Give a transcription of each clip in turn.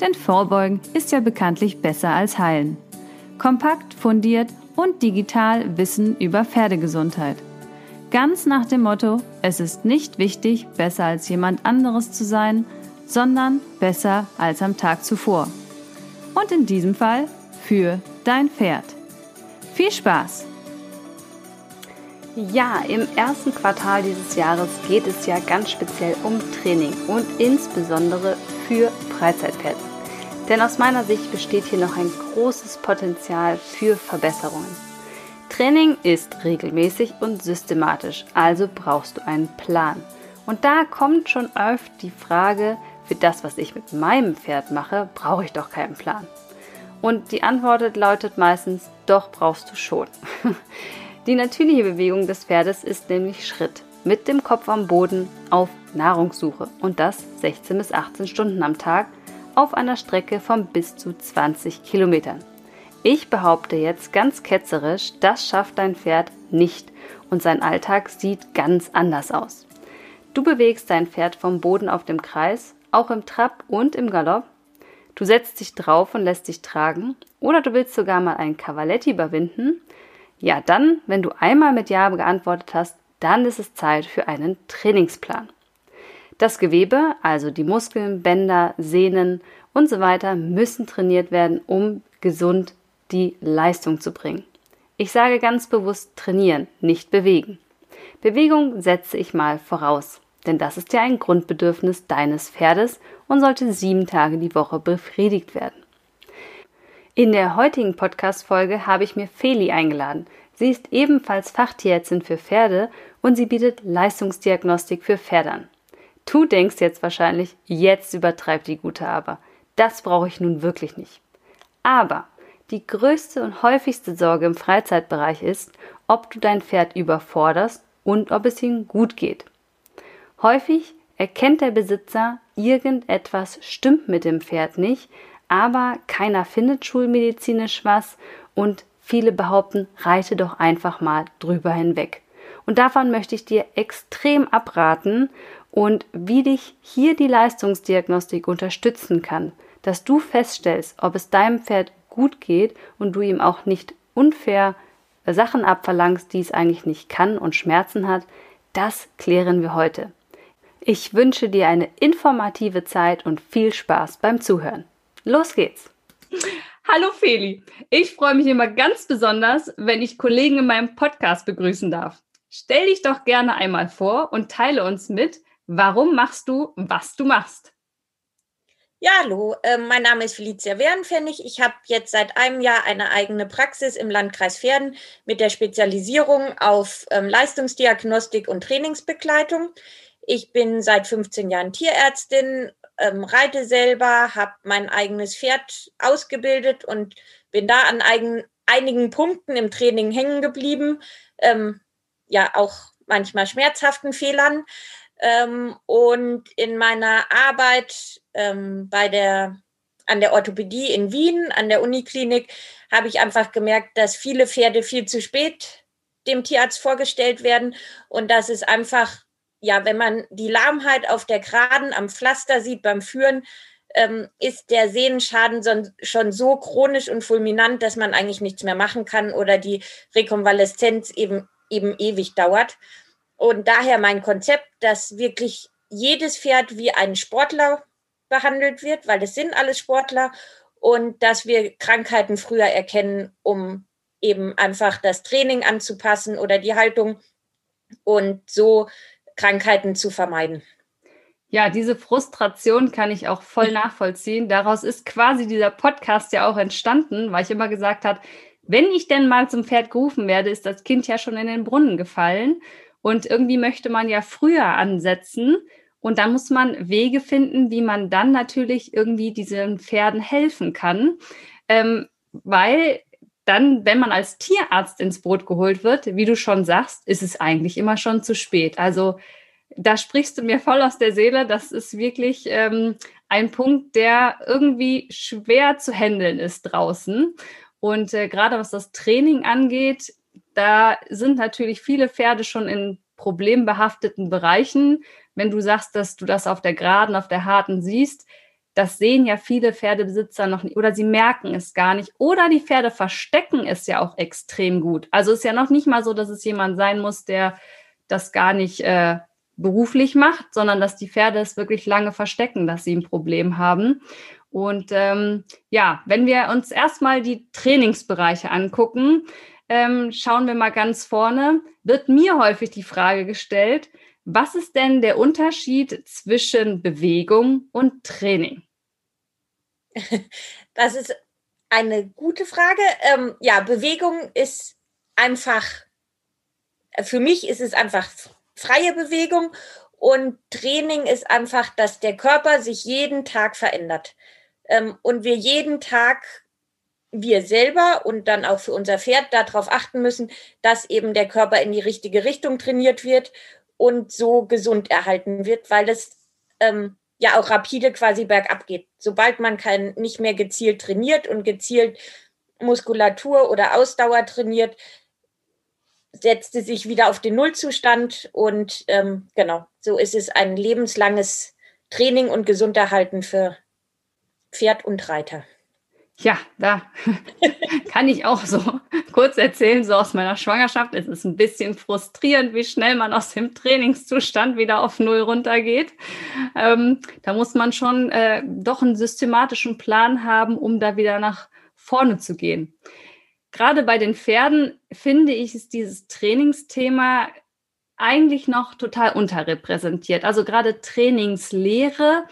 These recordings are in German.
Denn Vorbeugen ist ja bekanntlich besser als Heilen. Kompakt, fundiert und digital Wissen über Pferdegesundheit. Ganz nach dem Motto, es ist nicht wichtig, besser als jemand anderes zu sein, sondern besser als am Tag zuvor. Und in diesem Fall für dein Pferd. Viel Spaß! Ja, im ersten Quartal dieses Jahres geht es ja ganz speziell um Training und insbesondere für Freizeitpferde. Denn aus meiner Sicht besteht hier noch ein großes Potenzial für Verbesserungen. Training ist regelmäßig und systematisch, also brauchst du einen Plan. Und da kommt schon oft die Frage, für das, was ich mit meinem Pferd mache, brauche ich doch keinen Plan. Und die Antwort lautet meistens, doch brauchst du schon. Die natürliche Bewegung des Pferdes ist nämlich Schritt mit dem Kopf am Boden auf Nahrungssuche und das 16 bis 18 Stunden am Tag auf einer Strecke von bis zu 20 Kilometern. Ich behaupte jetzt ganz ketzerisch, das schafft dein Pferd nicht und sein Alltag sieht ganz anders aus. Du bewegst dein Pferd vom Boden auf dem Kreis, auch im Trab und im Galopp. Du setzt dich drauf und lässt dich tragen oder du willst sogar mal einen Cavaletti überwinden. Ja, dann, wenn du einmal mit Ja geantwortet hast, dann ist es Zeit für einen Trainingsplan. Das Gewebe, also die Muskeln, Bänder, Sehnen und so weiter, müssen trainiert werden, um gesund die Leistung zu bringen. Ich sage ganz bewusst trainieren, nicht bewegen. Bewegung setze ich mal voraus, denn das ist ja ein Grundbedürfnis deines Pferdes und sollte sieben Tage die Woche befriedigt werden. In der heutigen Podcast-Folge habe ich mir Feli eingeladen. Sie ist ebenfalls Fachtierärztin für Pferde und sie bietet Leistungsdiagnostik für Pferde an. Du denkst jetzt wahrscheinlich, jetzt übertreibt die Gute aber. Das brauche ich nun wirklich nicht. Aber die größte und häufigste Sorge im Freizeitbereich ist, ob du dein Pferd überforderst und ob es ihm gut geht. Häufig erkennt der Besitzer, irgendetwas stimmt mit dem Pferd nicht, aber keiner findet schulmedizinisch was und viele behaupten, reite doch einfach mal drüber hinweg. Und davon möchte ich dir extrem abraten und wie dich hier die Leistungsdiagnostik unterstützen kann, dass du feststellst, ob es deinem Pferd gut geht und du ihm auch nicht unfair Sachen abverlangst, die es eigentlich nicht kann und Schmerzen hat, das klären wir heute. Ich wünsche dir eine informative Zeit und viel Spaß beim Zuhören. Los geht's! Hallo Feli, ich freue mich immer ganz besonders, wenn ich Kollegen in meinem Podcast begrüßen darf. Stell dich doch gerne einmal vor und teile uns mit, Warum machst du, was du machst? Ja, hallo, äh, mein Name ist Felicia Wehrenpfennig. Ich habe jetzt seit einem Jahr eine eigene Praxis im Landkreis Pferden mit der Spezialisierung auf ähm, Leistungsdiagnostik und Trainingsbegleitung. Ich bin seit 15 Jahren Tierärztin, ähm, reite selber, habe mein eigenes Pferd ausgebildet und bin da an einigen Punkten im Training hängen geblieben. Ähm, ja, auch manchmal schmerzhaften Fehlern. Ähm, und in meiner Arbeit ähm, bei der, an der Orthopädie in Wien, an der Uniklinik, habe ich einfach gemerkt, dass viele Pferde viel zu spät dem Tierarzt vorgestellt werden und dass es einfach, ja, wenn man die Lahmheit auf der Geraden am Pflaster sieht beim Führen, ähm, ist der Sehnenschaden so, schon so chronisch und fulminant, dass man eigentlich nichts mehr machen kann oder die Rekonvaleszenz eben, eben ewig dauert. Und daher mein Konzept, dass wirklich jedes Pferd wie ein Sportler behandelt wird, weil es sind alles Sportler und dass wir Krankheiten früher erkennen, um eben einfach das Training anzupassen oder die Haltung und so Krankheiten zu vermeiden. Ja, diese Frustration kann ich auch voll nachvollziehen. Daraus ist quasi dieser Podcast ja auch entstanden, weil ich immer gesagt habe, wenn ich denn mal zum Pferd gerufen werde, ist das Kind ja schon in den Brunnen gefallen. Und irgendwie möchte man ja früher ansetzen. Und da muss man Wege finden, wie man dann natürlich irgendwie diesen Pferden helfen kann. ähm, weil dann, wenn man als Tierarzt ins Boot geholt wird, wie du schon sagst, ist es eigentlich immer schon zu spät. Also da sprichst du mir voll aus der Seele. Das ist wirklich ähm, ein Punkt, der irgendwie schwer zu handeln ist draußen. Und äh, gerade was das Training angeht, da sind natürlich viele Pferde schon in problembehafteten Bereichen. Wenn du sagst, dass du das auf der Geraden, auf der Harten siehst, das sehen ja viele Pferdebesitzer noch nicht oder sie merken es gar nicht oder die Pferde verstecken es ja auch extrem gut. Also ist ja noch nicht mal so, dass es jemand sein muss, der das gar nicht äh, beruflich macht, sondern dass die Pferde es wirklich lange verstecken, dass sie ein Problem haben. Und ähm, ja, wenn wir uns erstmal die Trainingsbereiche angucken, ähm, schauen wir mal ganz vorne, wird mir häufig die Frage gestellt, was ist denn der Unterschied zwischen Bewegung und Training? Das ist eine gute Frage. Ähm, ja, Bewegung ist einfach, für mich ist es einfach freie Bewegung und Training ist einfach, dass der Körper sich jeden Tag verändert ähm, und wir jeden Tag wir selber und dann auch für unser Pferd darauf achten müssen, dass eben der Körper in die richtige Richtung trainiert wird und so gesund erhalten wird, weil es ähm, ja auch rapide quasi bergab geht. Sobald man kein, nicht mehr gezielt trainiert und gezielt Muskulatur oder Ausdauer trainiert, setzt es sich wieder auf den Nullzustand und ähm, genau, so ist es ein lebenslanges Training und Gesunderhalten für Pferd und Reiter. Ja, da kann ich auch so kurz erzählen, so aus meiner Schwangerschaft. Es ist ein bisschen frustrierend, wie schnell man aus dem Trainingszustand wieder auf Null runtergeht. Ähm, da muss man schon äh, doch einen systematischen Plan haben, um da wieder nach vorne zu gehen. Gerade bei den Pferden finde ich, ist dieses Trainingsthema eigentlich noch total unterrepräsentiert. Also gerade Trainingslehre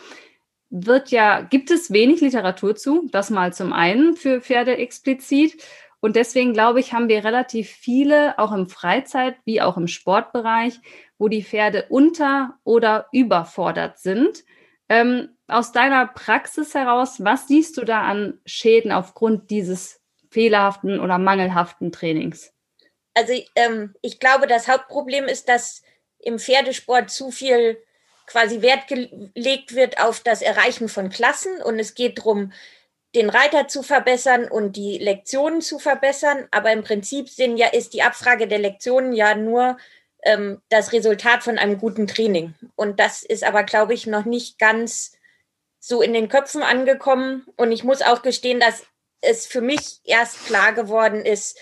wird ja, gibt es wenig Literatur zu, das mal zum einen für Pferde explizit. Und deswegen glaube ich, haben wir relativ viele, auch im Freizeit- wie auch im Sportbereich, wo die Pferde unter- oder überfordert sind. Ähm, aus deiner Praxis heraus, was siehst du da an Schäden aufgrund dieses fehlerhaften oder mangelhaften Trainings? Also ähm, ich glaube, das Hauptproblem ist, dass im Pferdesport zu viel quasi Wert gelegt wird auf das Erreichen von Klassen und es geht darum, den Reiter zu verbessern und die Lektionen zu verbessern. Aber im Prinzip sind ja, ist die Abfrage der Lektionen ja nur ähm, das Resultat von einem guten Training. Und das ist aber, glaube ich, noch nicht ganz so in den Köpfen angekommen. Und ich muss auch gestehen, dass es für mich erst klar geworden ist,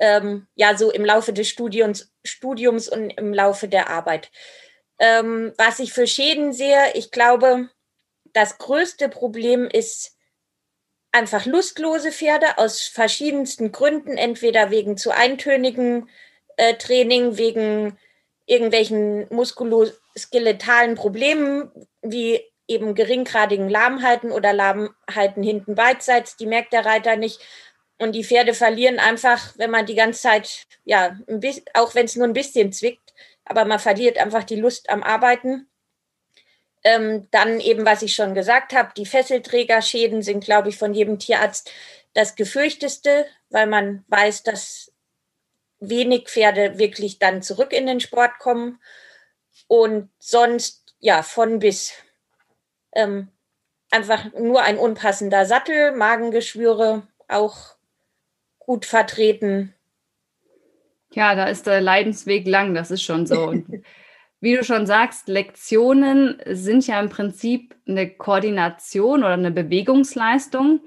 ähm, ja, so im Laufe des Studiums, Studiums und im Laufe der Arbeit. Ähm, was ich für Schäden sehe, ich glaube, das größte Problem ist einfach lustlose Pferde aus verschiedensten Gründen, entweder wegen zu eintönigen äh, Training, wegen irgendwelchen muskuloskeletalen Problemen wie eben geringgradigen Lahmheiten oder Lahmheiten hinten beidseits, die merkt der Reiter nicht. Und die Pferde verlieren einfach, wenn man die ganze Zeit, ja, bisschen, auch wenn es nur ein bisschen zwickt, aber man verliert einfach die Lust am Arbeiten. Ähm, dann eben, was ich schon gesagt habe, die Fesselträgerschäden sind, glaube ich, von jedem Tierarzt das gefürchteste, weil man weiß, dass wenig Pferde wirklich dann zurück in den Sport kommen. Und sonst, ja, von bis. Ähm, einfach nur ein unpassender Sattel, Magengeschwüre auch gut vertreten. Ja, da ist der Leidensweg lang, das ist schon so. Und wie du schon sagst, Lektionen sind ja im Prinzip eine Koordination oder eine Bewegungsleistung.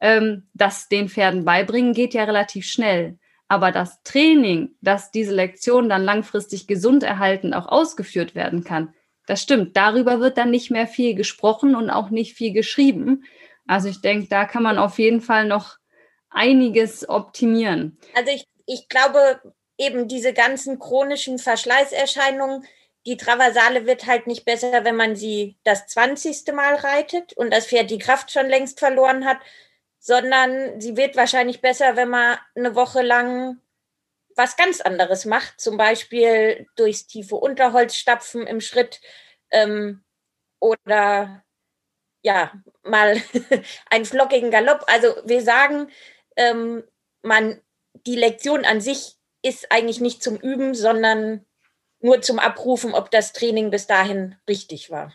Ähm, das den Pferden beibringen geht ja relativ schnell. Aber das Training, dass diese Lektion dann langfristig gesund erhalten auch ausgeführt werden kann, das stimmt. Darüber wird dann nicht mehr viel gesprochen und auch nicht viel geschrieben. Also ich denke, da kann man auf jeden Fall noch einiges optimieren. Also ich, ich glaube, eben diese ganzen chronischen Verschleißerscheinungen, die Traversale wird halt nicht besser, wenn man sie das 20. Mal reitet und das Pferd die Kraft schon längst verloren hat, sondern sie wird wahrscheinlich besser, wenn man eine Woche lang was ganz anderes macht, zum Beispiel durchs tiefe Unterholz stapfen im Schritt ähm, oder ja, mal einen flockigen Galopp. Also wir sagen, ähm, man, die Lektion an sich ist eigentlich nicht zum Üben, sondern nur zum Abrufen, ob das Training bis dahin richtig war.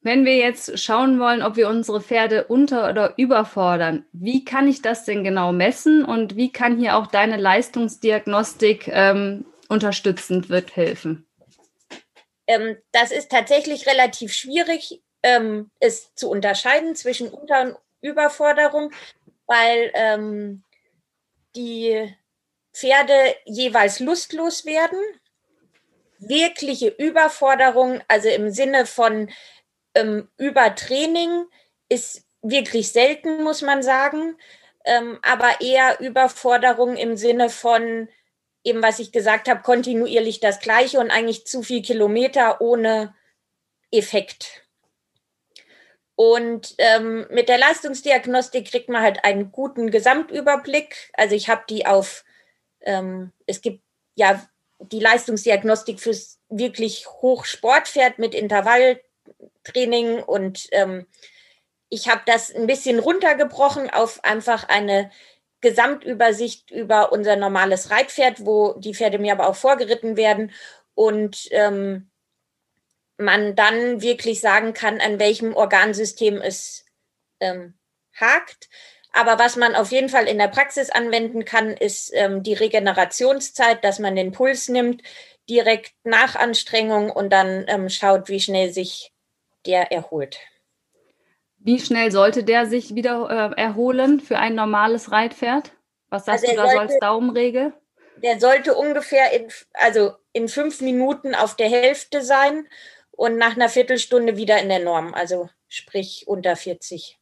Wenn wir jetzt schauen wollen, ob wir unsere Pferde unter- oder überfordern, wie kann ich das denn genau messen und wie kann hier auch deine Leistungsdiagnostik ähm, unterstützend wird helfen? Ähm, das ist tatsächlich relativ schwierig, ähm, es zu unterscheiden zwischen Unter- und Überforderung, weil ähm, die Pferde jeweils lustlos werden. Wirkliche Überforderung, also im Sinne von ähm, Übertraining, ist wirklich selten, muss man sagen, ähm, aber eher Überforderung im Sinne von eben, was ich gesagt habe, kontinuierlich das Gleiche und eigentlich zu viel Kilometer ohne Effekt. Und ähm, mit der Leistungsdiagnostik kriegt man halt einen guten Gesamtüberblick. Also ich habe die auf, ähm, es gibt ja die Leistungsdiagnostik fürs wirklich Hochsportpferd mit Intervalltraining und ähm, ich habe das ein bisschen runtergebrochen auf einfach eine Gesamtübersicht über unser normales Reitpferd, wo die Pferde mir aber auch vorgeritten werden und ähm, man dann wirklich sagen kann, an welchem Organsystem es ähm, hakt. Aber was man auf jeden Fall in der Praxis anwenden kann, ist ähm, die Regenerationszeit, dass man den Puls nimmt, direkt nach Anstrengung und dann ähm, schaut, wie schnell sich der erholt. Wie schnell sollte der sich wieder äh, erholen für ein normales Reitpferd? Was sagst also du da so als Daumenregel? Der sollte ungefähr in, also in fünf Minuten auf der Hälfte sein und nach einer Viertelstunde wieder in der Norm, also sprich unter 40.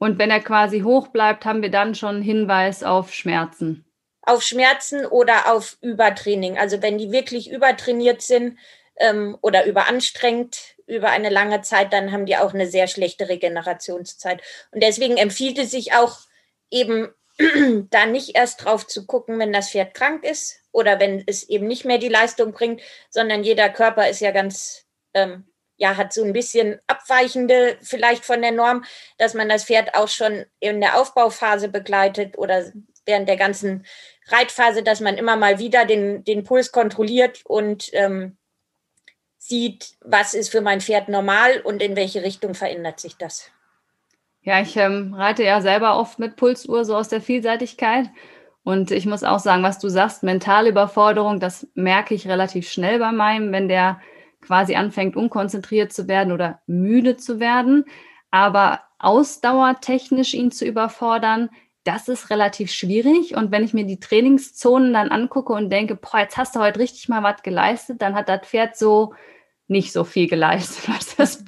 Und wenn er quasi hoch bleibt, haben wir dann schon Hinweis auf Schmerzen. Auf Schmerzen oder auf Übertraining. Also wenn die wirklich übertrainiert sind ähm, oder überanstrengt über eine lange Zeit, dann haben die auch eine sehr schlechte Regenerationszeit. Und deswegen empfiehlt es sich auch eben da nicht erst drauf zu gucken, wenn das Pferd krank ist oder wenn es eben nicht mehr die Leistung bringt, sondern jeder Körper ist ja ganz ähm, ja, hat so ein bisschen abweichende vielleicht von der Norm, dass man das Pferd auch schon in der Aufbauphase begleitet oder während der ganzen Reitphase, dass man immer mal wieder den, den Puls kontrolliert und ähm, sieht, was ist für mein Pferd normal und in welche Richtung verändert sich das. Ja, ich ähm, reite ja selber oft mit Pulsuhr so aus der Vielseitigkeit. Und ich muss auch sagen, was du sagst, mentale Überforderung, das merke ich relativ schnell bei meinem, wenn der quasi anfängt, unkonzentriert zu werden oder müde zu werden. Aber ausdauertechnisch ihn zu überfordern, das ist relativ schwierig. Und wenn ich mir die Trainingszonen dann angucke und denke, boah, jetzt hast du heute richtig mal was geleistet, dann hat das Pferd so nicht so viel geleistet, was das,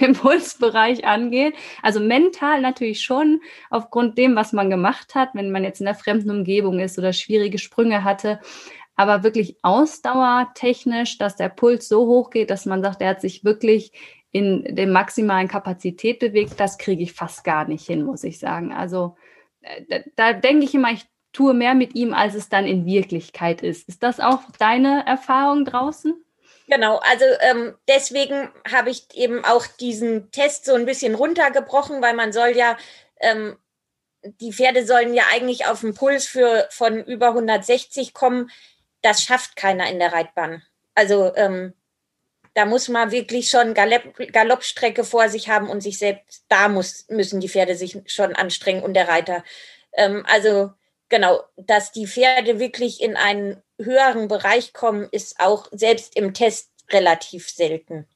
den Pulsbereich angeht. Also mental natürlich schon aufgrund dem, was man gemacht hat, wenn man jetzt in der fremden Umgebung ist oder schwierige Sprünge hatte aber wirklich ausdauertechnisch, dass der Puls so hoch geht, dass man sagt, er hat sich wirklich in der maximalen Kapazität bewegt, das kriege ich fast gar nicht hin, muss ich sagen. Also äh, da, da denke ich immer, ich tue mehr mit ihm, als es dann in Wirklichkeit ist. Ist das auch deine Erfahrung draußen? Genau, also ähm, deswegen habe ich eben auch diesen Test so ein bisschen runtergebrochen, weil man soll ja, ähm, die Pferde sollen ja eigentlich auf einen Puls für, von über 160 kommen das schafft keiner in der Reitbahn. Also ähm, da muss man wirklich schon Galopp, Galoppstrecke vor sich haben und sich selbst, da muss, müssen die Pferde sich schon anstrengen und der Reiter. Ähm, also genau, dass die Pferde wirklich in einen höheren Bereich kommen, ist auch selbst im Test relativ selten.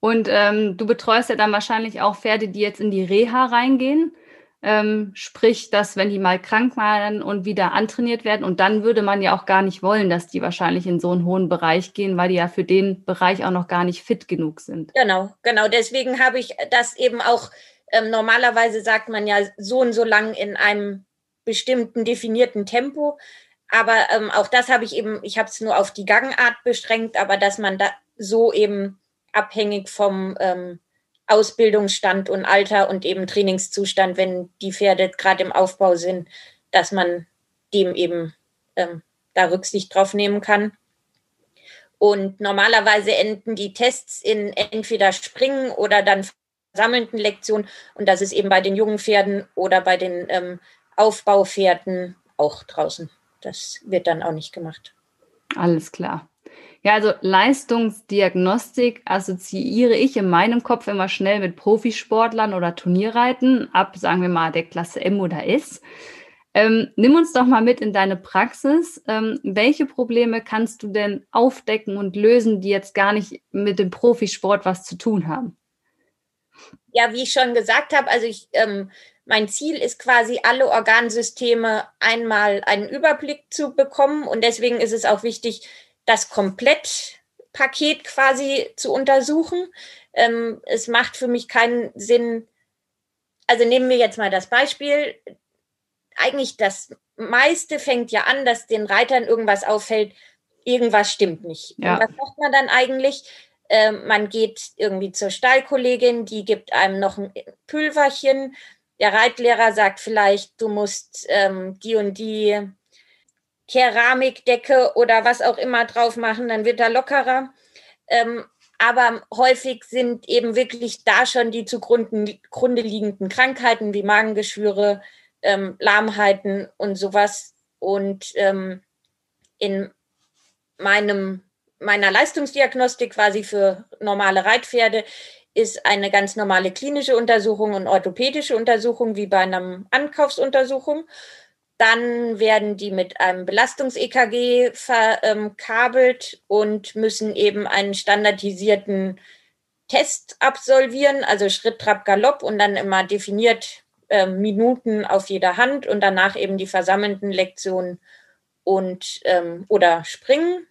Und ähm, du betreust ja dann wahrscheinlich auch Pferde, die jetzt in die Reha reingehen. Ähm, sprich, dass wenn die mal krank waren und wieder antrainiert werden, und dann würde man ja auch gar nicht wollen, dass die wahrscheinlich in so einen hohen Bereich gehen, weil die ja für den Bereich auch noch gar nicht fit genug sind. Genau, genau. Deswegen habe ich das eben auch, ähm, normalerweise sagt man ja so und so lang in einem bestimmten definierten Tempo. Aber ähm, auch das habe ich eben, ich habe es nur auf die Gangart beschränkt, aber dass man da so eben abhängig vom ähm, Ausbildungsstand und Alter und eben Trainingszustand, wenn die Pferde gerade im Aufbau sind, dass man dem eben ähm, da Rücksicht drauf nehmen kann. Und normalerweise enden die Tests in entweder Springen oder dann versammelnden Lektionen. Und das ist eben bei den jungen Pferden oder bei den ähm, Aufbaupferden auch draußen. Das wird dann auch nicht gemacht. Alles klar. Ja, also Leistungsdiagnostik assoziiere ich in meinem Kopf immer schnell mit Profisportlern oder Turnierreiten ab, sagen wir mal, der Klasse M oder S. Ähm, nimm uns doch mal mit in deine Praxis. Ähm, welche Probleme kannst du denn aufdecken und lösen, die jetzt gar nicht mit dem Profisport was zu tun haben? Ja, wie ich schon gesagt habe, also ich, ähm, mein Ziel ist quasi, alle Organsysteme einmal einen Überblick zu bekommen. Und deswegen ist es auch wichtig, das Komplettpaket quasi zu untersuchen. Ähm, es macht für mich keinen Sinn. Also nehmen wir jetzt mal das Beispiel eigentlich das meiste fängt ja an, dass den Reitern irgendwas auffällt, irgendwas stimmt nicht. Ja. Und was macht man dann eigentlich? Äh, man geht irgendwie zur Stallkollegin, die gibt einem noch ein Pülverchen. Der Reitlehrer sagt vielleicht, du musst ähm, die und die Keramikdecke oder was auch immer drauf machen, dann wird er lockerer. Ähm, aber häufig sind eben wirklich da schon die zugrunde liegenden Krankheiten wie Magengeschwüre, ähm, Lahmheiten und sowas. Und ähm, in meinem, meiner Leistungsdiagnostik quasi für normale Reitpferde ist eine ganz normale klinische Untersuchung und orthopädische Untersuchung wie bei einer Ankaufsuntersuchung. Dann werden die mit einem Belastungs-EKG verkabelt und müssen eben einen standardisierten Test absolvieren, also Schritt, Trab, Galopp und dann immer definiert, äh, Minuten auf jeder Hand und danach eben die versammelnden Lektionen und ähm, oder Springen.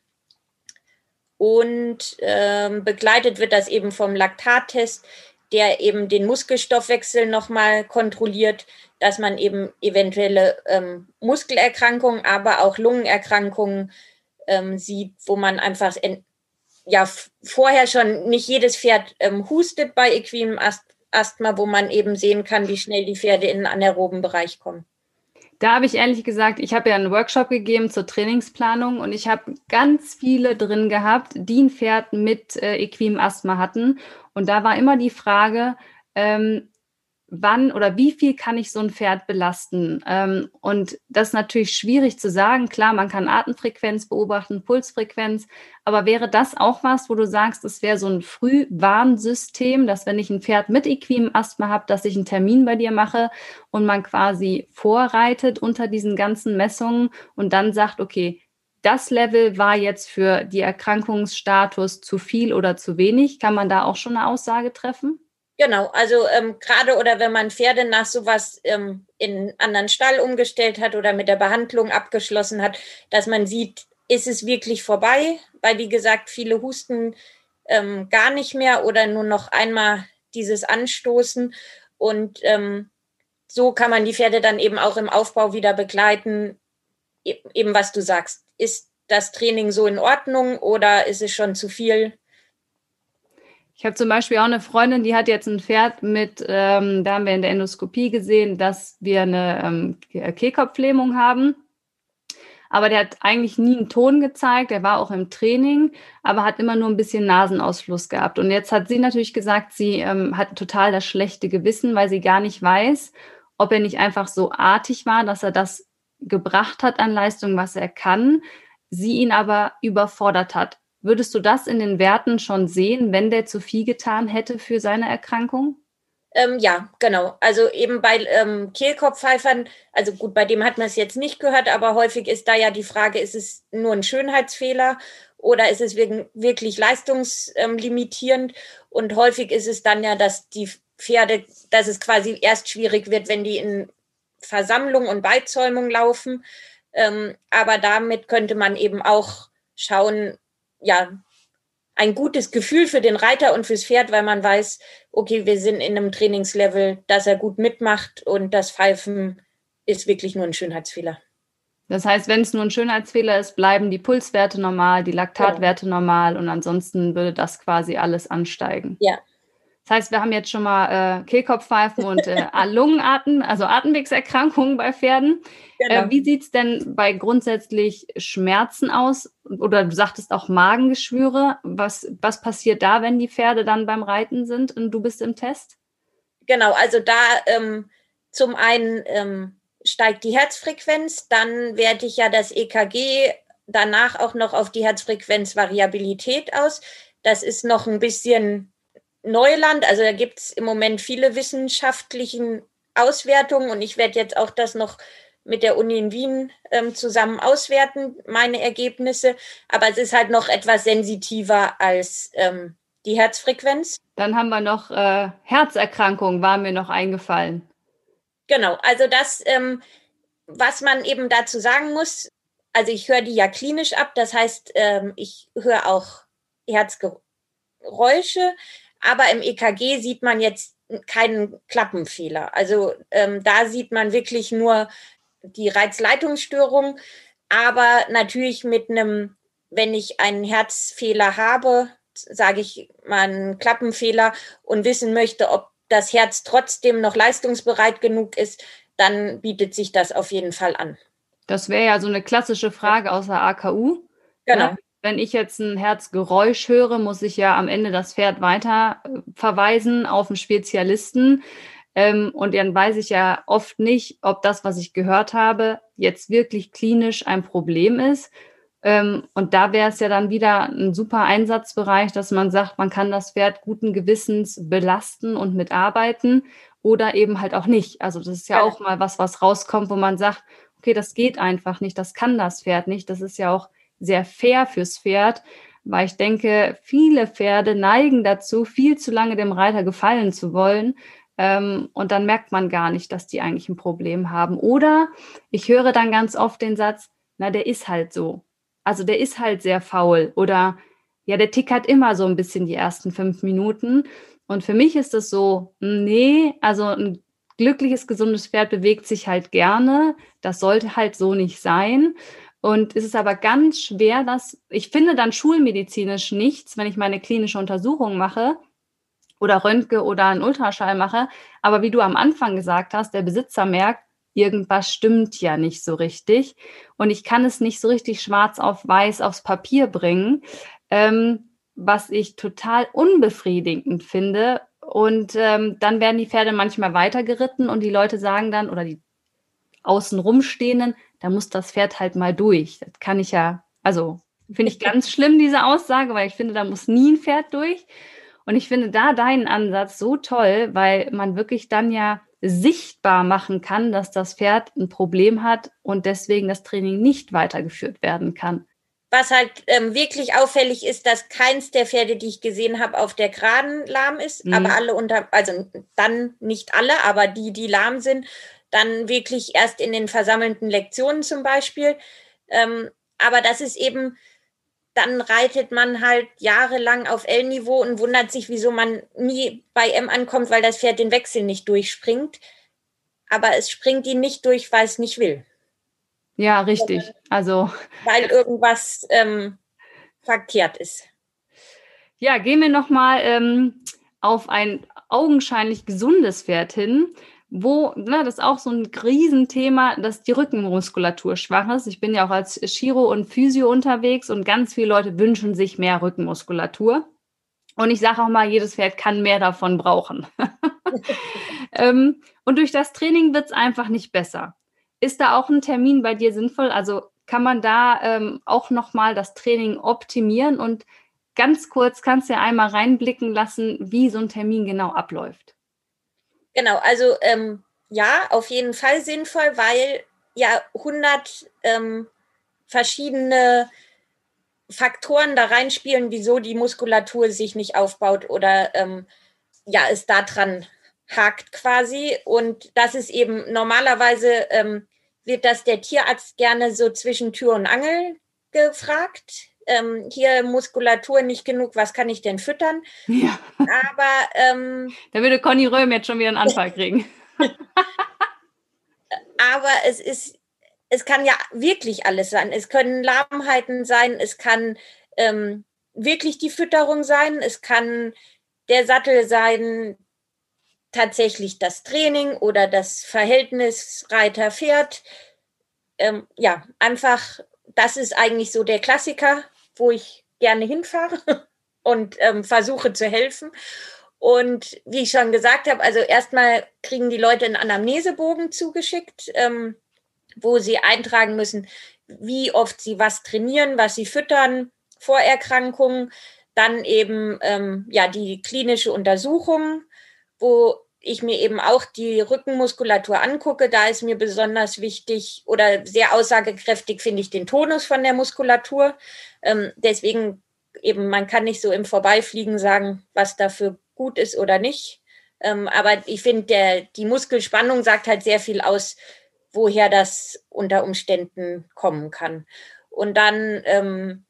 Und ähm, begleitet wird das eben vom Laktattest, der eben den Muskelstoffwechsel nochmal kontrolliert, dass man eben eventuelle ähm, Muskelerkrankungen, aber auch Lungenerkrankungen ähm, sieht, wo man einfach ja vorher schon nicht jedes Pferd ähm, hustet bei equinem Asthma, wo man eben sehen kann, wie schnell die Pferde in den anaeroben Bereich kommen. Da habe ich ehrlich gesagt, ich habe ja einen Workshop gegeben zur Trainingsplanung und ich habe ganz viele drin gehabt, die ein Pferd mit äh, equinem Asthma hatten. Und da war immer die Frage, ähm, wann oder wie viel kann ich so ein Pferd belasten? Ähm, und das ist natürlich schwierig zu sagen. Klar, man kann Atemfrequenz beobachten, Pulsfrequenz, aber wäre das auch was, wo du sagst, es wäre so ein Frühwarnsystem, dass wenn ich ein Pferd mit equinem Asthma habe, dass ich einen Termin bei dir mache und man quasi vorreitet unter diesen ganzen Messungen und dann sagt, okay, das Level war jetzt für die Erkrankungsstatus zu viel oder zu wenig. Kann man da auch schon eine Aussage treffen? Genau, also ähm, gerade oder wenn man Pferde nach sowas ähm, in einen anderen Stall umgestellt hat oder mit der Behandlung abgeschlossen hat, dass man sieht, ist es wirklich vorbei, weil wie gesagt, viele husten ähm, gar nicht mehr oder nur noch einmal dieses Anstoßen und ähm, so kann man die Pferde dann eben auch im Aufbau wieder begleiten, e-, eben was du sagst. Ist das Training so in Ordnung oder ist es schon zu viel? Ich habe zum Beispiel auch eine Freundin, die hat jetzt ein Pferd mit, ähm, da haben wir in der Endoskopie gesehen, dass wir eine ähm, Kehlkopflähmung haben. Aber der hat eigentlich nie einen Ton gezeigt, der war auch im Training, aber hat immer nur ein bisschen Nasenausfluss gehabt. Und jetzt hat sie natürlich gesagt, sie ähm, hat total das schlechte Gewissen, weil sie gar nicht weiß, ob er nicht einfach so artig war, dass er das gebracht hat an Leistung, was er kann, sie ihn aber überfordert hat. Würdest du das in den Werten schon sehen, wenn der zu viel getan hätte für seine Erkrankung? Ähm, ja, genau. Also eben bei ähm, Kehlkopfpfeifern, also gut, bei dem hat man es jetzt nicht gehört, aber häufig ist da ja die Frage, ist es nur ein Schönheitsfehler oder ist es wirklich leistungslimitierend? Und häufig ist es dann ja, dass die Pferde, dass es quasi erst schwierig wird, wenn die in Versammlung und Beizäumung laufen. Ähm, aber damit könnte man eben auch schauen, ja, ein gutes Gefühl für den Reiter und fürs Pferd, weil man weiß, okay, wir sind in einem Trainingslevel, dass er gut mitmacht und das Pfeifen ist wirklich nur ein Schönheitsfehler. Das heißt, wenn es nur ein Schönheitsfehler ist, bleiben die Pulswerte normal, die Laktatwerte ja. normal und ansonsten würde das quasi alles ansteigen. Ja. Das heißt, wir haben jetzt schon mal äh, Kehlkopfpfeifen und äh, Lungenarten, also Atemwegserkrankungen bei Pferden. Genau. Äh, wie sieht es denn bei grundsätzlich Schmerzen aus? Oder du sagtest auch Magengeschwüre. Was, was passiert da, wenn die Pferde dann beim Reiten sind und du bist im Test? Genau, also da ähm, zum einen ähm, steigt die Herzfrequenz, dann werte ich ja das EKG danach auch noch auf die Herzfrequenzvariabilität aus. Das ist noch ein bisschen Neuland. Also da gibt es im Moment viele wissenschaftliche Auswertungen und ich werde jetzt auch das noch mit der Uni in Wien ähm, zusammen auswerten, meine Ergebnisse. Aber es ist halt noch etwas sensitiver als ähm, die Herzfrequenz. Dann haben wir noch äh, Herzerkrankungen, war mir noch eingefallen. Genau, also das, ähm, was man eben dazu sagen muss, also ich höre die ja klinisch ab, das heißt, ähm, ich höre auch Herzgeräusche, aber im EKG sieht man jetzt keinen Klappenfehler. Also ähm, da sieht man wirklich nur die Reizleitungsstörung, aber natürlich mit einem, wenn ich einen Herzfehler habe, sage ich mal einen Klappenfehler und wissen möchte, ob das Herz trotzdem noch leistungsbereit genug ist, dann bietet sich das auf jeden Fall an. Das wäre ja so eine klassische Frage aus der AKU. Genau. Ne? Wenn ich jetzt ein Herzgeräusch höre, muss ich ja am Ende das Pferd weiter äh, verweisen auf einen Spezialisten. Ähm, und dann weiß ich ja oft nicht, ob das, was ich gehört habe, jetzt wirklich klinisch ein Problem ist. Ähm, und da wäre es ja dann wieder ein super Einsatzbereich, dass man sagt, man kann das Pferd guten Gewissens belasten und mitarbeiten oder eben halt auch nicht. Also das ist ja auch mal was, was rauskommt, wo man sagt, okay, das geht einfach nicht, das kann das Pferd nicht. Das ist ja auch sehr fair fürs Pferd, weil ich denke, viele Pferde neigen dazu, viel zu lange dem Reiter gefallen zu wollen. Ähm, und dann merkt man gar nicht, dass die eigentlich ein Problem haben. Oder ich höre dann ganz oft den Satz, na, der ist halt so. Also der ist halt sehr faul. Oder ja, der tickert immer so ein bisschen die ersten fünf Minuten. Und für mich ist es so, nee, also ein glückliches, gesundes Pferd bewegt sich halt gerne. Das sollte halt so nicht sein. Und es ist aber ganz schwer, dass ich finde dann schulmedizinisch nichts, wenn ich meine klinische Untersuchung mache oder Röntge oder einen Ultraschall mache. Aber wie du am Anfang gesagt hast, der Besitzer merkt, irgendwas stimmt ja nicht so richtig. Und ich kann es nicht so richtig schwarz auf weiß aufs Papier bringen, ähm, was ich total unbefriedigend finde. Und ähm, dann werden die Pferde manchmal weitergeritten und die Leute sagen dann, oder die außenrumstehenden, da muss das Pferd halt mal durch. Das kann ich ja, also finde ich ganz schlimm, diese Aussage, weil ich finde, da muss nie ein Pferd durch. Und ich finde da deinen Ansatz so toll, weil man wirklich dann ja sichtbar machen kann, dass das Pferd ein Problem hat und deswegen das Training nicht weitergeführt werden kann. Was halt ähm, wirklich auffällig ist, dass keins der Pferde, die ich gesehen habe, auf der Geraden lahm ist, mhm. aber alle unter, also dann nicht alle, aber die, die lahm sind, dann wirklich erst in den versammelten Lektionen zum Beispiel. Ähm, aber das ist eben, dann reitet man halt jahrelang auf L-Niveau und wundert sich, wieso man nie bei M ankommt, weil das Pferd den Wechsel nicht durchspringt. Aber es springt ihn nicht durch, weil es nicht will. Ja, richtig. Also. Weil irgendwas ähm, verkehrt ist. Ja, gehen wir nochmal ähm, auf ein augenscheinlich gesundes Pferd hin wo, ne, das ist auch so ein Riesenthema, dass die Rückenmuskulatur schwach ist. Ich bin ja auch als Chiro und Physio unterwegs und ganz viele Leute wünschen sich mehr Rückenmuskulatur. Und ich sage auch mal, jedes Pferd kann mehr davon brauchen. ähm, und durch das Training wird es einfach nicht besser. Ist da auch ein Termin bei dir sinnvoll? Also kann man da ähm, auch nochmal das Training optimieren? Und ganz kurz kannst du ja einmal reinblicken lassen, wie so ein Termin genau abläuft. Genau, also ähm, ja, auf jeden Fall sinnvoll, weil ja 100 ähm, verschiedene Faktoren da reinspielen, wieso die Muskulatur sich nicht aufbaut oder ähm, ja, es daran hakt quasi. Und das ist eben normalerweise ähm, wird das der Tierarzt gerne so zwischen Tür und Angel gefragt ähm, hier Muskulatur nicht genug, was kann ich denn füttern? Ja. Aber ähm, da würde Conny Röhm jetzt schon wieder einen Anfall kriegen. aber es ist, es kann ja wirklich alles sein. Es können Lahmheiten sein, es kann ähm, wirklich die Fütterung sein, es kann der Sattel sein tatsächlich das Training oder das Verhältnis Reiter-Pferd. Ähm, ja, einfach, das ist eigentlich so der Klassiker, wo ich gerne hinfahre und ähm, versuche zu helfen. Und wie ich schon gesagt habe, also erstmal kriegen die Leute einen Anamnesebogen zugeschickt, ähm, wo sie eintragen müssen, wie oft sie was trainieren, was sie füttern, Vorerkrankungen, dann eben ähm, ja die klinische Untersuchung, wo ich mir eben auch die Rückenmuskulatur angucke. Da ist mir besonders wichtig oder sehr aussagekräftig finde ich den Tonus von der Muskulatur. Ähm, deswegen eben, man kann nicht so im Vorbeifliegen sagen, was dafür gut ist oder nicht. Ähm, aber ich finde, die Muskelspannung sagt halt sehr viel aus, woher das unter Umständen kommen kann. Und dann ähm,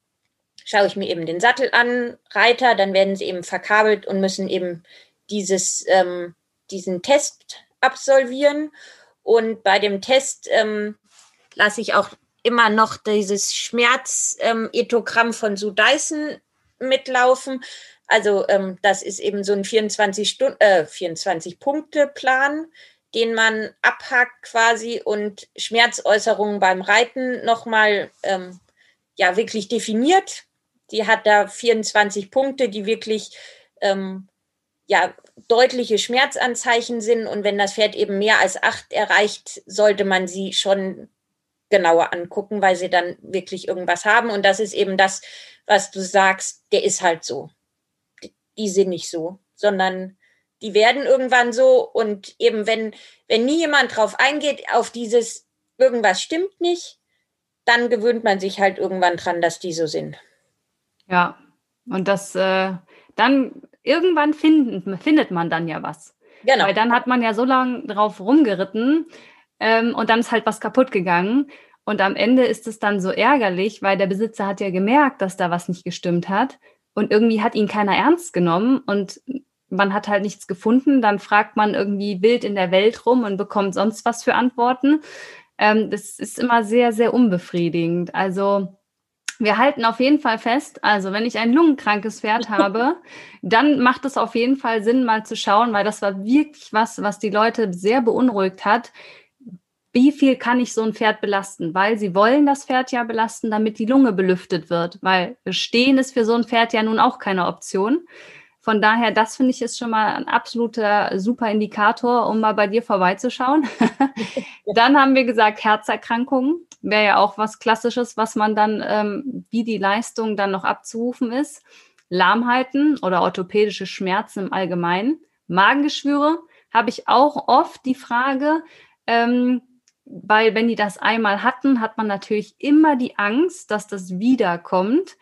schaue ich mir eben den Sattel an, Reiter, dann werden sie eben verkabelt und müssen eben dieses, ähm, diesen Test absolvieren. Und bei dem Test ähm, lasse ich auch immer noch dieses Schmerzetogramm ähm, von Sue Dyson mitlaufen. Also ähm, das ist eben so ein 24 Stunden, äh, 24 Punkte Plan, den man abhakt quasi und Schmerzäußerungen beim Reiten nochmal ähm, ja wirklich definiert. Die hat da 24 Punkte, die wirklich ähm, ja deutliche Schmerzanzeichen sind und wenn das Pferd eben mehr als acht erreicht, sollte man sie schon genauer angucken, weil sie dann wirklich irgendwas haben und das ist eben das, was du sagst, der ist halt so. Die sind nicht so, sondern die werden irgendwann so und eben wenn, wenn nie jemand drauf eingeht, auf dieses irgendwas stimmt nicht, dann gewöhnt man sich halt irgendwann dran, dass die so sind. Ja, und das äh, dann irgendwann finden, findet man dann ja was. Genau. Weil dann hat man ja so lange drauf rumgeritten ähm, und dann ist halt was kaputt gegangen. Und am Ende ist es dann so ärgerlich, weil der Besitzer hat ja gemerkt, dass da was nicht gestimmt hat. Und irgendwie hat ihn keiner ernst genommen und man hat halt nichts gefunden. Dann fragt man irgendwie wild in der Welt rum und bekommt sonst was für Antworten. Ähm, das ist immer sehr, sehr unbefriedigend. Also wir halten auf jeden Fall fest, also wenn ich ein lungenkrankes Pferd habe, dann macht es auf jeden Fall Sinn, mal zu schauen, weil das war wirklich was, was die Leute sehr beunruhigt hat wie viel kann ich so ein Pferd belasten? Weil sie wollen das Pferd ja belasten, damit die Lunge belüftet wird, weil Stehen ist für so ein Pferd ja nun auch keine Option. Von daher, das finde ich ist schon mal ein absoluter super Indikator, um mal bei dir vorbeizuschauen. dann haben wir gesagt, Herzerkrankungen wäre ja auch was Klassisches, was man dann, ähm, wie die Leistung dann noch abzurufen ist. Lahmheiten oder orthopädische Schmerzen im Allgemeinen. Magengeschwüre habe ich auch oft die Frage, ähm, weil wenn die das einmal hatten, hat man natürlich immer die Angst, dass das wiederkommt.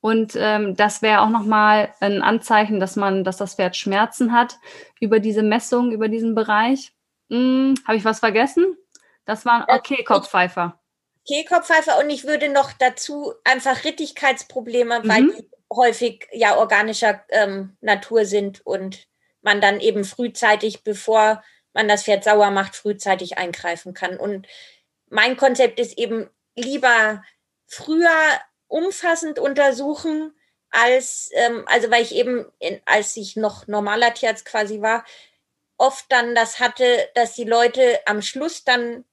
Und ähm, das wäre auch nochmal ein Anzeichen, dass man, dass das Pferd Schmerzen hat über diese Messung, über diesen Bereich. Hm, Habe ich was vergessen? Das waren okay Kopfpfeifer. Okay Kopfpfeifer und ich würde noch dazu einfach Rittigkeitsprobleme, mhm. weil die häufig ja organischer ähm, Natur sind und man dann eben frühzeitig, bevor man das Pferd sauer macht, frühzeitig eingreifen kann. Und mein Konzept ist eben lieber früher umfassend untersuchen, als, ähm, also weil ich eben, in, als ich noch normaler Tierarzt quasi war, oft dann das hatte, dass die Leute am Schluss dann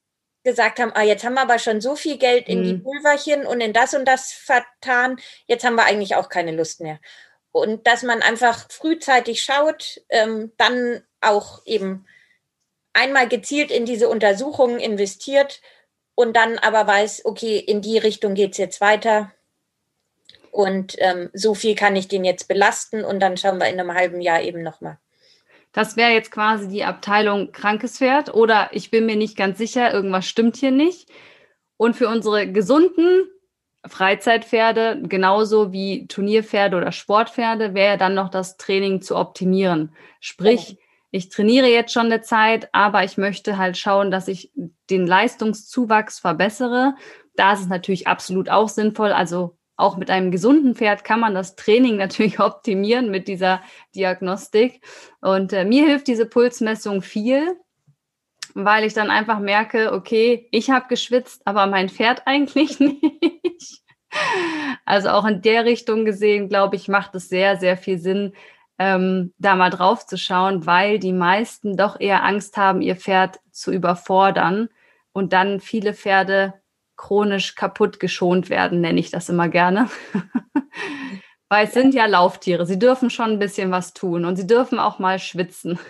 gesagt haben, ah, jetzt haben wir aber schon so viel Geld in mhm. die Pulverchen und in das und das vertan, jetzt haben wir eigentlich auch keine Lust mehr. Und dass man einfach frühzeitig schaut, ähm, dann auch eben einmal gezielt in diese Untersuchungen investiert und dann aber weiß, okay, in die Richtung geht es jetzt weiter. Und ähm, so viel kann ich den jetzt belasten und dann schauen wir in einem halben Jahr eben nochmal. Das wäre jetzt quasi die Abteilung krankes Pferd oder ich bin mir nicht ganz sicher, irgendwas stimmt hier nicht. Und für unsere gesunden Freizeitpferde, genauso wie Turnierpferde oder Sportpferde, wäre dann noch das Training zu optimieren. Sprich, ja ich trainiere jetzt schon eine Zeit, aber ich möchte halt schauen, dass ich den Leistungszuwachs verbessere. Da ist es natürlich absolut auch sinnvoll. Also auch mit einem gesunden Pferd kann man das Training natürlich optimieren mit dieser Diagnostik. Und äh, mir hilft diese Pulsmessung viel, weil ich dann einfach merke, okay, ich habe geschwitzt, aber mein Pferd eigentlich nicht. Also auch in der Richtung gesehen, glaube ich, macht es sehr, sehr viel Sinn, ähm, da mal drauf zu schauen, weil die meisten doch eher Angst haben, ihr Pferd zu überfordern und dann viele Pferde chronisch kaputt geschont werden, nenne ich das immer gerne. weil es sind ja Lauftiere, sie dürfen schon ein bisschen was tun und sie dürfen auch mal schwitzen.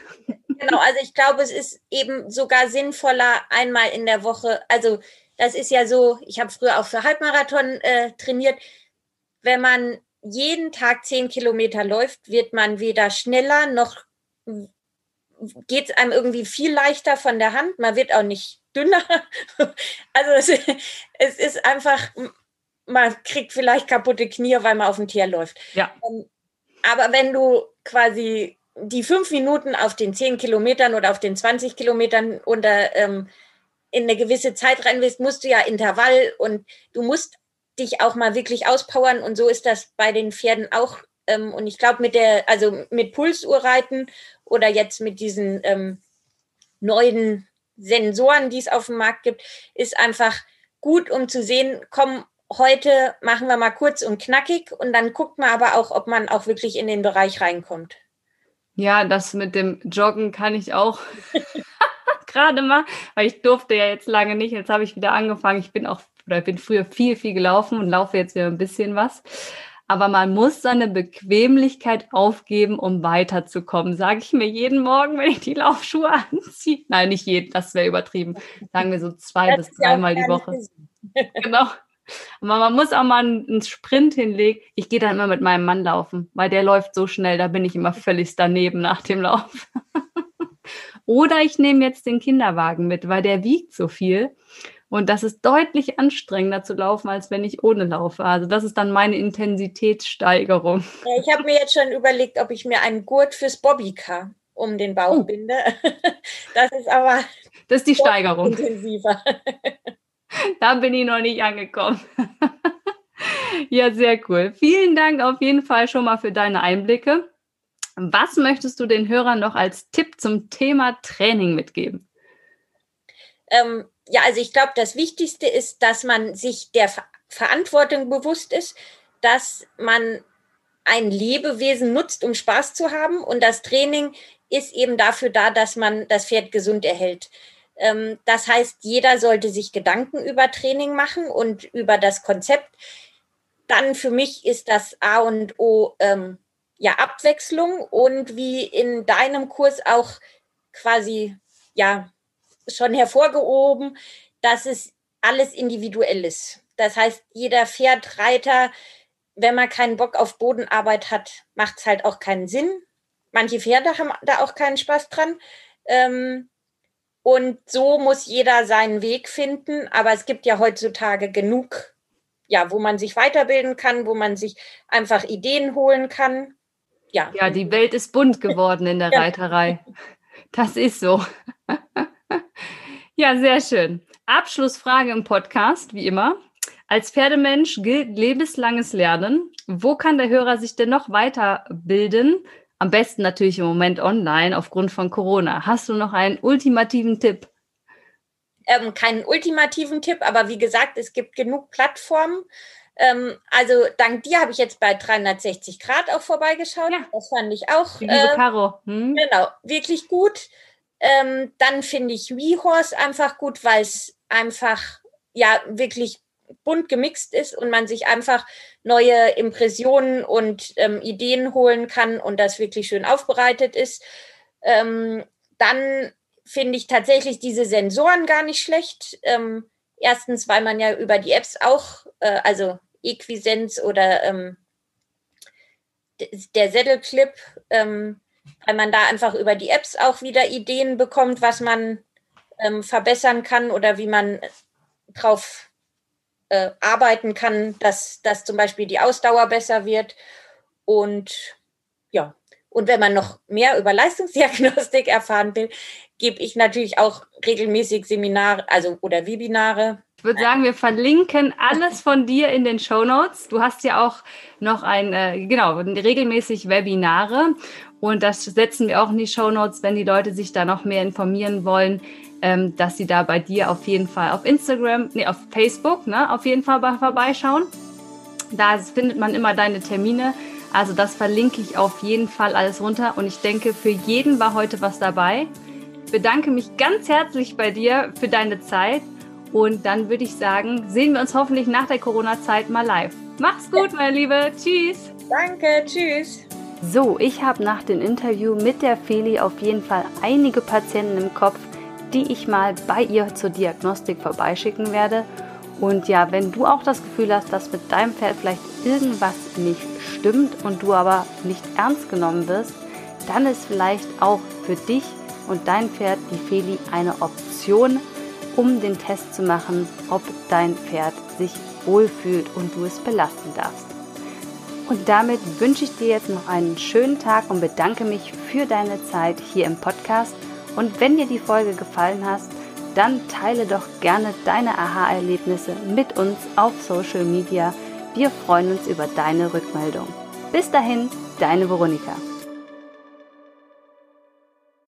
Genau, also ich glaube, es ist eben sogar sinnvoller, einmal in der Woche, also das ist ja so, ich habe früher auch für Halbmarathon äh, trainiert, wenn man jeden Tag zehn Kilometer läuft, wird man weder schneller noch geht es einem irgendwie viel leichter von der Hand. Man wird auch nicht dünner. Also es, es, ist einfach, man kriegt vielleicht kaputte Knie, weil man auf dem Tier läuft. Ja. Ähm, aber wenn du quasi die fünf Minuten auf den zehn Kilometern oder auf den 20 Kilometern unter ähm, in eine gewisse Zeit rein willst, musst du ja Intervall und du musst dich auch mal wirklich auspowern und so ist das bei den Pferden auch. Ähm, und ich glaube, mit der, also mit Pulsuhrreiten oder jetzt mit diesen ähm, neuen Sensoren, die es auf dem Markt gibt, ist einfach gut, um zu sehen, komm, heute machen wir mal kurz und knackig und dann guckt man aber auch, ob man auch wirklich in den Bereich reinkommt. Ja, das mit dem Joggen kann ich auch gerade mal, weil ich durfte ja jetzt lange nicht. Jetzt habe ich wieder angefangen. Ich bin auch oder bin früher viel, viel gelaufen und laufe jetzt wieder ein bisschen was. Aber man muss seine Bequemlichkeit aufgeben, um weiterzukommen, sage ich mir jeden Morgen, wenn ich die Laufschuhe anziehe. Nein, nicht jeden, das wäre übertrieben. Sagen wir so zwei das bis dreimal die Woche. genau. Aber man muss auch mal einen Sprint hinlegen. Ich gehe dann immer mit meinem Mann laufen, weil der läuft so schnell, da bin ich immer völlig daneben nach dem Lauf. Oder ich nehme jetzt den Kinderwagen mit, weil der wiegt so viel. Und das ist deutlich anstrengender zu laufen, als wenn ich ohne laufe. Also das ist dann meine Intensitätssteigerung. Ich habe mir jetzt schon überlegt, ob ich mir einen Gurt fürs Bobbycar um den Bauch oh. binde. Das ist aber das ist die Steigerung. Intensiver. Da bin ich noch nicht angekommen. Ja, sehr cool. Vielen Dank auf jeden Fall schon mal für deine Einblicke. Was möchtest du den Hörern noch als Tipp zum Thema Training mitgeben? Ähm, ja, also ich glaube, das Wichtigste ist, dass man sich der Ver Verantwortung bewusst ist, dass man ein Lebewesen nutzt, um Spaß zu haben. Und das Training ist eben dafür da, dass man das Pferd gesund erhält. Ähm, das heißt, jeder sollte sich Gedanken über Training machen und über das Konzept. Dann für mich ist das A und O ähm, ja Abwechslung und wie in deinem Kurs auch quasi ja schon hervorgehoben, dass es alles individuell ist. Das heißt, jeder Pferdreiter, wenn man keinen Bock auf Bodenarbeit hat, macht es halt auch keinen Sinn. Manche Pferde haben da auch keinen Spaß dran. Ähm, und so muss jeder seinen Weg finden. Aber es gibt ja heutzutage genug, ja, wo man sich weiterbilden kann, wo man sich einfach Ideen holen kann. Ja. Ja, die Welt ist bunt geworden in der. Reiterei. Das ist so. Ja, sehr schön. Abschlussfrage im Podcast, wie immer. Als Pferdemensch gilt lebenslanges Lernen. Wo kann der Hörer sich denn noch weiterbilden? Am besten natürlich im Moment online aufgrund von Corona. Hast du noch einen ultimativen Tipp? Ähm, keinen ultimativen Tipp, aber wie gesagt, es gibt genug Plattformen. Ähm, also dank dir habe ich jetzt bei 360 Grad auch vorbeigeschaut. Ja. Das fand ich auch. Liebe äh, Caro. Hm? Genau, wirklich gut. Ähm, dann finde ich WeHorse einfach gut, weil es einfach ja wirklich bunt gemixt ist und man sich einfach neue Impressionen und ähm, Ideen holen kann und das wirklich schön aufbereitet ist. Ähm, dann finde ich tatsächlich diese Sensoren gar nicht schlecht. Ähm, erstens, weil man ja über die Apps auch, äh, also Equisenz oder ähm, der Sättelclip, ähm, weil man da einfach über die Apps auch wieder Ideen bekommt, was man ähm, verbessern kann oder wie man drauf äh, arbeiten kann, dass, dass zum Beispiel die Ausdauer besser wird. Und ja, und wenn man noch mehr über Leistungsdiagnostik erfahren will, gebe ich natürlich auch regelmäßig Seminare, also oder Webinare. Ich würde sagen, wir verlinken alles von dir in den Show Notes. Du hast ja auch noch ein, äh, genau, regelmäßig Webinare und das setzen wir auch in die Show Notes, wenn die Leute sich da noch mehr informieren wollen, ähm, dass sie da bei dir auf jeden Fall auf Instagram, nee, auf Facebook, ne, auf jeden Fall vorbeischauen. Da findet man immer deine Termine. Also das verlinke ich auf jeden Fall alles runter und ich denke, für jeden war heute was dabei. Bedanke mich ganz herzlich bei dir für deine Zeit und dann würde ich sagen, sehen wir uns hoffentlich nach der Corona-Zeit mal live. Mach's gut, meine Liebe. Tschüss. Danke, tschüss. So, ich habe nach dem Interview mit der Feli auf jeden Fall einige Patienten im Kopf, die ich mal bei ihr zur Diagnostik vorbeischicken werde. Und ja, wenn du auch das Gefühl hast, dass mit deinem Pferd vielleicht irgendwas nicht stimmt und du aber nicht ernst genommen wirst, dann ist vielleicht auch für dich und dein Pferd die Feli eine Option, um den Test zu machen, ob dein Pferd sich wohlfühlt und du es belasten darfst. Und damit wünsche ich dir jetzt noch einen schönen Tag und bedanke mich für deine Zeit hier im Podcast. Und wenn dir die Folge gefallen hat, dann teile doch gerne deine Aha-Erlebnisse mit uns auf Social Media. Wir freuen uns über deine Rückmeldung. Bis dahin, deine Veronika.